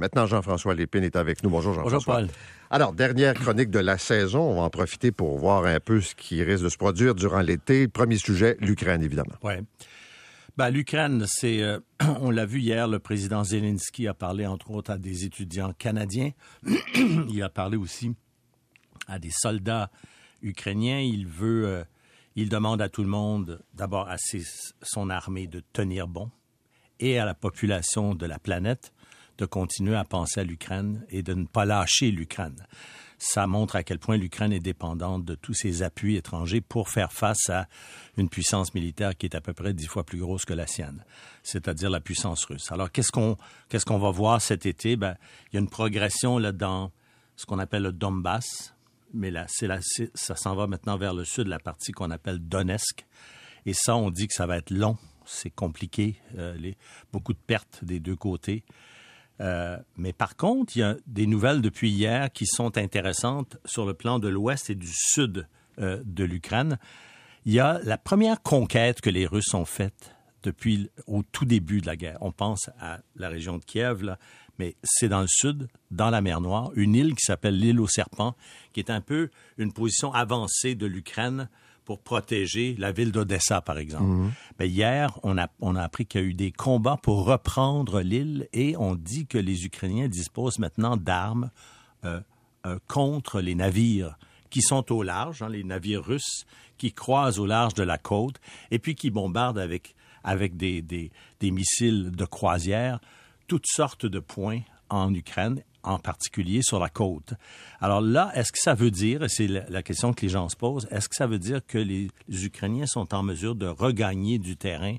Maintenant, Jean-François Lépine est avec nous. Bonjour, Jean-François. Bonjour, Paul. Alors, dernière chronique de la saison. On va en profiter pour voir un peu ce qui risque de se produire durant l'été. Premier sujet, l'Ukraine, évidemment. Oui. Ben, L'Ukraine, c'est, euh, on l'a vu hier, le président Zelensky a parlé entre autres à des étudiants canadiens. il a parlé aussi à des soldats ukrainiens. Il veut, euh, il demande à tout le monde, d'abord à ses, son armée de tenir bon et à la population de la planète de continuer à penser à l'Ukraine et de ne pas lâcher l'Ukraine. Ça montre à quel point l'Ukraine est dépendante de tous ces appuis étrangers pour faire face à une puissance militaire qui est à peu près dix fois plus grosse que la sienne, c'est-à-dire la puissance russe. Alors, qu'est-ce qu'on qu'est-ce va voir cet été? Ben, il y a une progression là dans ce qu'on appelle le Donbass, mais là, c'est ça s'en va maintenant vers le sud, la partie qu'on appelle Donetsk. Et ça, on dit que ça va être long, c'est compliqué, euh, beaucoup de pertes des deux côtés. Euh, mais par contre, il y a des nouvelles depuis hier qui sont intéressantes sur le plan de l'ouest et du sud euh, de l'Ukraine. Il y a la première conquête que les Russes ont faite depuis au tout début de la guerre. On pense à la région de Kiev, là, mais c'est dans le sud, dans la mer Noire, une île qui s'appelle l'île aux serpents, qui est un peu une position avancée de l'Ukraine pour protéger la ville d'Odessa, par exemple. Mhm. Ben, hier, on a, on a appris qu'il y a eu des combats pour reprendre l'île et on dit que les Ukrainiens disposent maintenant d'armes euh, euh, contre les navires qui sont au large, hein, les navires russes qui croisent au large de la côte et puis qui bombardent avec, avec des, des, des missiles de croisière toutes sortes de points en Ukraine en particulier sur la côte. Alors là, est-ce que ça veut dire, et c'est la, question que les gens se posent, est-ce que ça veut dire que les, les Ukrainiens sont en mesure de regagner du terrain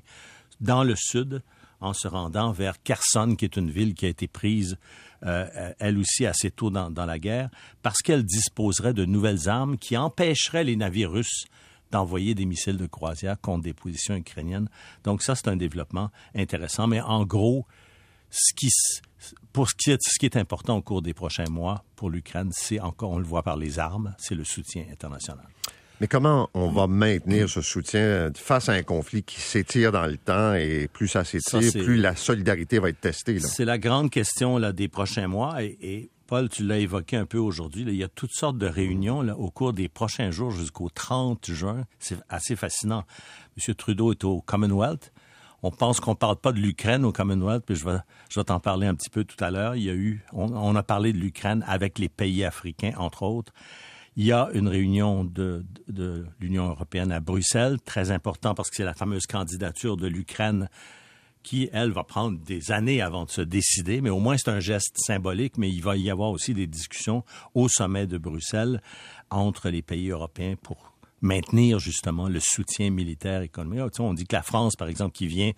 dans le sud en se rendant vers Kherson, qui est une ville qui a été prise, euh, elle aussi, assez tôt dans, dans la guerre, parce qu'elle disposerait de nouvelles armes qui empêcheraient les navires russes d'envoyer des missiles de croisière contre des positions ukrainiennes? Donc ça, c'est un développement intéressant. Mais en gros, ce qui, pour ce qui, est, ce qui est important au cours des prochains mois pour l'Ukraine, c'est encore, on le voit par les armes, c'est le soutien international. Mais comment on va maintenir ce soutien face à un conflit qui s'étire dans le temps et plus ça s'étire, plus la solidarité va être testée? C'est la grande question là, des prochains mois et, et Paul, tu l'as évoqué un peu aujourd'hui. Il y a toutes sortes de réunions là, au cours des prochains jours jusqu'au 30 juin. C'est assez fascinant. M. Trudeau est au Commonwealth on pense qu'on parle pas de l'Ukraine au Commonwealth, puis je vais, je vais t'en parler un petit peu tout à l'heure. Il y a eu, on, a parlé de l'Ukraine avec les pays africains, entre autres. Il y a une réunion de, de, de l'Union européenne à Bruxelles, très important parce que c'est la fameuse candidature de l'Ukraine qui, elle, va prendre des années avant de se décider, mais au moins c'est un geste symbolique, mais il va y avoir aussi des discussions au sommet de Bruxelles entre les pays européens pour maintenir justement le soutien militaire économique. Tu sais, on dit que la France, par exemple, qui vient,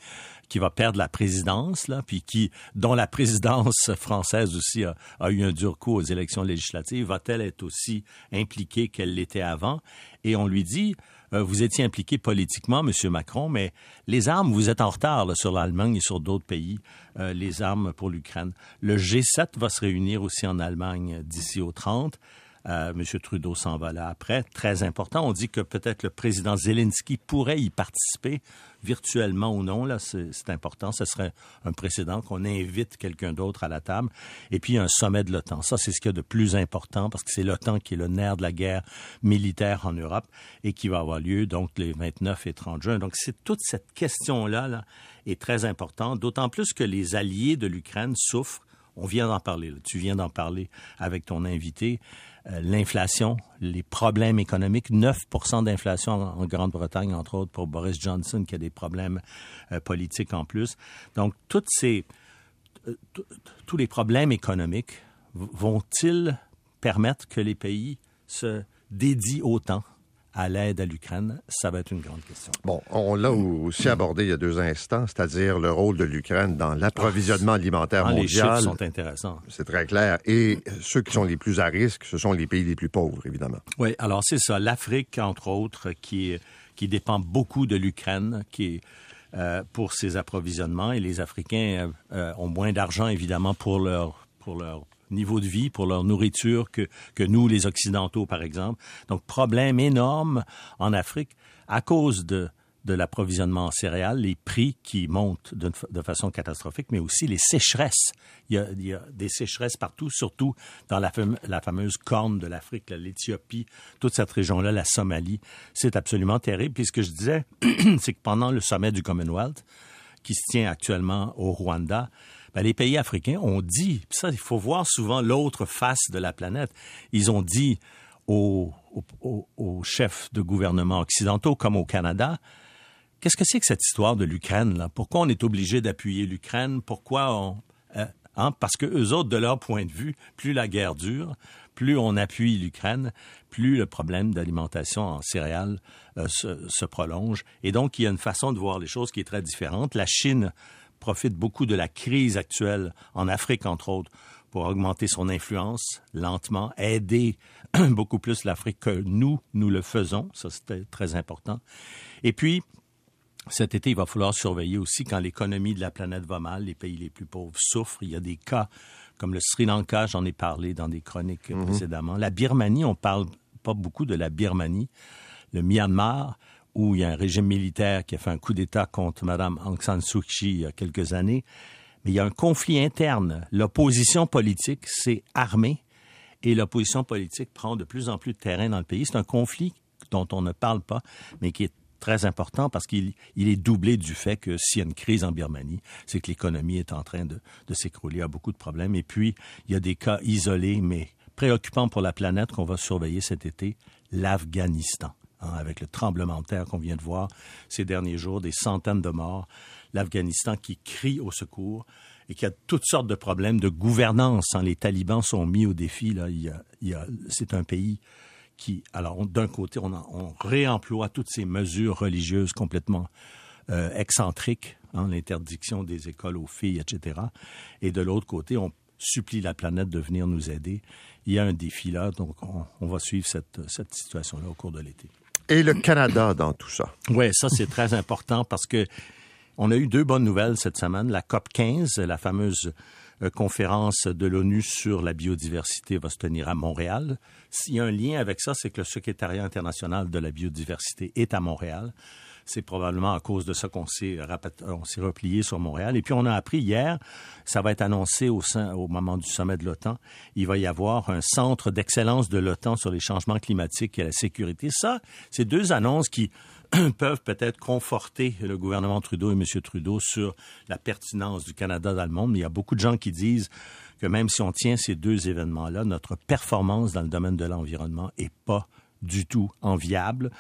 qui va perdre la présidence, là, puis qui, dont la présidence française aussi a, a eu un dur coup aux élections législatives, va-t-elle être aussi impliquée qu'elle l'était avant? Et on lui dit, euh, vous étiez impliqué politiquement, Monsieur Macron, mais les armes, vous êtes en retard là, sur l'Allemagne et sur d'autres pays, euh, les armes pour l'Ukraine. Le G7 va se réunir aussi en Allemagne d'ici au 30. Euh, M. Trudeau s'en va là après. Très important. On dit que peut-être le président Zelensky pourrait y participer virtuellement ou non. Là, c'est important. Ce serait un précédent qu'on invite quelqu'un d'autre à la table. Et puis un sommet de l'OTAN. Ça, c'est ce qu'il y a de plus important parce que c'est l'OTAN qui est le nerf de la guerre militaire en Europe et qui va avoir lieu donc les 29 et 30 juin. Donc c'est toute cette question-là là, est très importante. D'autant plus que les alliés de l'Ukraine souffrent on vient d'en parler. Là. Tu viens d'en parler avec ton invité. Euh, L'inflation, les problèmes économiques, 9% d'inflation en, Grande-Bretagne, entre autres, pour Boris Johnson, qui a des problèmes euh, politiques en plus. Donc, toutes ces, euh, tous les problèmes économiques vont-ils permettre que les pays se dédient autant? À l'aide à l'Ukraine? Ça va être une grande question. Bon, on l'a aussi abordé il y a deux instants, c'est-à-dire le rôle de l'Ukraine dans l'approvisionnement alimentaire Ah, Les mondial. chiffres sont intéressants. C'est très clair. Et ceux qui sont les plus à risque, ce sont les pays les plus pauvres, évidemment. Oui, alors c'est ça. L'Afrique, entre autres, qui, qui dépend beaucoup de l'Ukraine, qui euh, pour ses approvisionnements, et les Africains euh, ont moins d'argent, évidemment, pour leur, pour leur niveau de vie, pour leur nourriture que, que nous, les Occidentaux, par exemple. Donc, problème énorme en Afrique à cause de, de l'approvisionnement en céréales, les prix qui montent de, façon catastrophique, mais aussi les sécheresses. Il y a, des sécheresses partout, surtout dans la, la fameuse corne de l'Afrique, l'Éthiopie, toute cette région-là, la Somalie. C'est absolument terrible. Puis ce que je disais, c'est que pendant le sommet du Commonwealth, qui se tient actuellement au Rwanda, ben, les pays africains ont dit, ça, il faut voir souvent l'autre face de la planète, ils ont dit aux, aux, chefs de gouvernement occidentaux comme au Canada, qu'est-ce que c'est que cette histoire de l'Ukraine là? Pourquoi on est obligé d'appuyer l'Ukraine? Pourquoi on euh, hein? Parce que eux autres, de leur point de vue, plus la guerre dure, plus on appuie l'Ukraine, plus le problème d'alimentation en céréales euh, se, se, prolonge. Et donc, il y a une façon de voir les choses qui est très différente. La Chine profite beaucoup de la crise actuelle en Afrique, entre autres, pour augmenter son influence lentement, aider beaucoup plus l'Afrique que nous, nous le faisons. Ça, c'était très important. Et puis, cet été, il va falloir surveiller aussi quand l'économie de la planète va mal, les pays les plus pauvres souffrent. Il y a des cas comme le Sri Lanka, j'en ai parlé dans des chroniques mhm. précédemment. La Birmanie, on parle pas beaucoup de la Birmanie. Le Myanmar, où il y a un régime militaire qui a fait un coup d'État contre Mme Aung San Suu Kyi il y a quelques années. Mais il y a un conflit interne. L'opposition politique s'est armée et l'opposition politique prend de plus en plus de terrain dans le pays. C'est un conflit dont on ne parle pas, mais qui est très important parce qu'il est doublé du fait que s'il y a une crise en Birmanie, c'est que l'économie est en train de, s'écrouler, a beaucoup de problèmes. Et puis, il y a des cas isolés, mais préoccupants pour la planète qu'on va surveiller cet été, l'Afghanistan. Hein, avec le tremblement de terre qu'on vient de voir ces derniers jours, des centaines de morts, l'Afghanistan qui crie au secours et qui a toutes sortes de problèmes de gouvernance. Hein. Les talibans sont mis au défi. Là. Il y a, c'est un pays qui, alors d'un côté, on, réemploie toutes ces mesures religieuses complètement euh, excentriques, hein, l'interdiction des écoles aux filles, etc. Et de l'autre côté, on supplie la planète de venir nous aider. Il y a un défi là, donc on, va suivre cette, cette situation-là au cours de l'été. Et le Canada dans tout ça. Oui, ça c'est très important parce que on a eu deux bonnes nouvelles cette semaine. La COP 15, la fameuse euh, conférence de l'ONU sur la biodiversité va se tenir à Montréal. S'il y a un lien avec ça, c'est que le secrétariat international de la biodiversité est à Montréal. C'est probablement à cause de ça qu'on s'est, replié sur Montréal. Et puis on a appris hier, ça va être annoncé au, moment du sommet de l'OTAN, il va y avoir un centre d'excellence de l'OTAN sur les changements climatiques et la sécurité. Ça, c'est deux annonces qui peuvent peut-être conforter le gouvernement Trudeau et M. Trudeau sur la pertinence du Canada dans le monde. Mais il y a beaucoup de gens qui disent que même si on tient ces deux événements-là, notre performance dans le domaine de l'environnement est pas du tout enviable.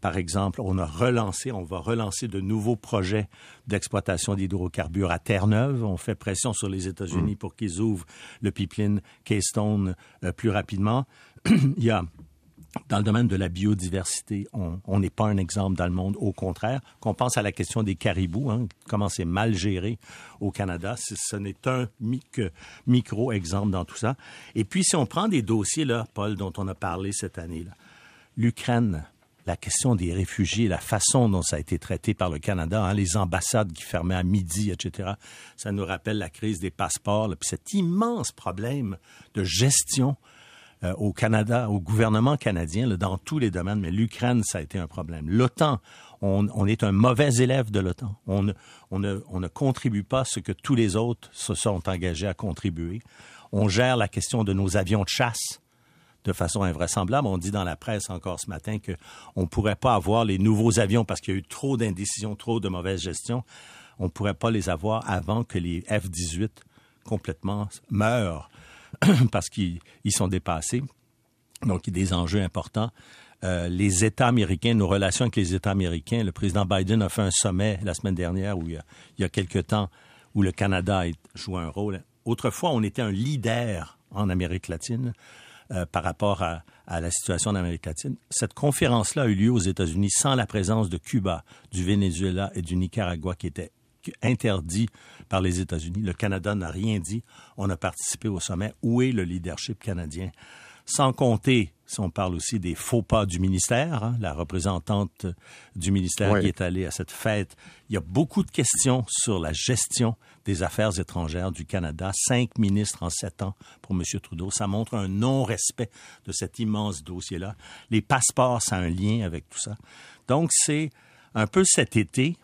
Par exemple, on a relancé, on va relancer de nouveaux projets d'exploitation d'hydrocarbures à Terre-Neuve. On fait pression sur les États-Unis mm. pour qu'ils ouvrent le pipeline Keystone euh, plus rapidement. Il y a dans le domaine de la biodiversité, on n'est pas un exemple dans le monde. Au contraire, qu'on pense à la question des caribous, hein, comment c'est mal géré au Canada, ce n'est un micro-exemple dans tout ça. Et puis, si on prend des dossiers, là, Paul, dont on a parlé cette année, là, l'Ukraine, la question des réfugiés, la façon dont ça a été traité par le Canada, hein, les ambassades qui fermaient à midi, etc., ça nous rappelle la crise des passeports, puis cet immense problème de gestion euh, au Canada, au gouvernement canadien, dans tous les domaines, mais l'Ukraine, ça a été un problème. L'OTAN, on, est un mauvais élève de l'OTAN. On ne, on, ne, on ne contribue pas ce que tous les autres se sont engagés à contribuer. On gère la question de nos avions de chasse de façon invraisemblable. On dit dans la presse encore ce matin qu'on ne pourrait pas avoir les nouveaux avions parce qu'il y a eu trop d'indécision, trop de mauvaise gestion. On ne pourrait pas les avoir avant que les F-18 complètement meurent parce qu'ils sont dépassés. Donc, il y a des enjeux importants. Euh, les États américains, nos relations avec les États américains, le président Biden a fait un sommet la semaine dernière où il y a, il y a quelque temps où le Canada a un rôle. Autrefois, on était un leader en Amérique latine euh, par rapport à, à, la situation en Amérique latine. Cette conférence-là a eu lieu aux États-Unis sans la présence de Cuba, du Venezuela et du Nicaragua qui étaient interdit par les États-Unis. Le Canada n'a rien dit. On a participé au sommet. Où est le leadership canadien? Sans compter, si on parle aussi des faux pas du ministère, hein, la représentante du ministère qui est allée à cette fête, il y a beaucoup de questions sur la gestion des affaires étrangères du Canada. Cinq ministres en sept ans pour M. Trudeau. Ça montre un non-respect de cet immense dossier-là. Les passeports, ça a un lien avec tout ça. Donc, c'est un peu cet été,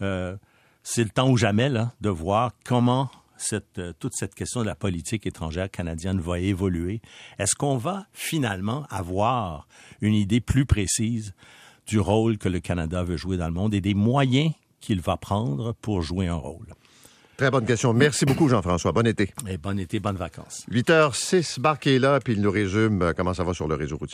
euh, c'est le temps ou jamais là, de voir comment cette, euh, toute cette question de la politique étrangère canadienne va évoluer. Est-ce qu'on va finalement avoir une idée plus précise du rôle que le Canada veut jouer dans le monde et des moyens qu'il va prendre pour jouer un rôle? Très bonne question. Merci beaucoup, Jean-François. Bon été. Et bon été, bonnes vacances. 8h06, Marc est là, puis il nous résume euh, comment ça va sur le réseau routier.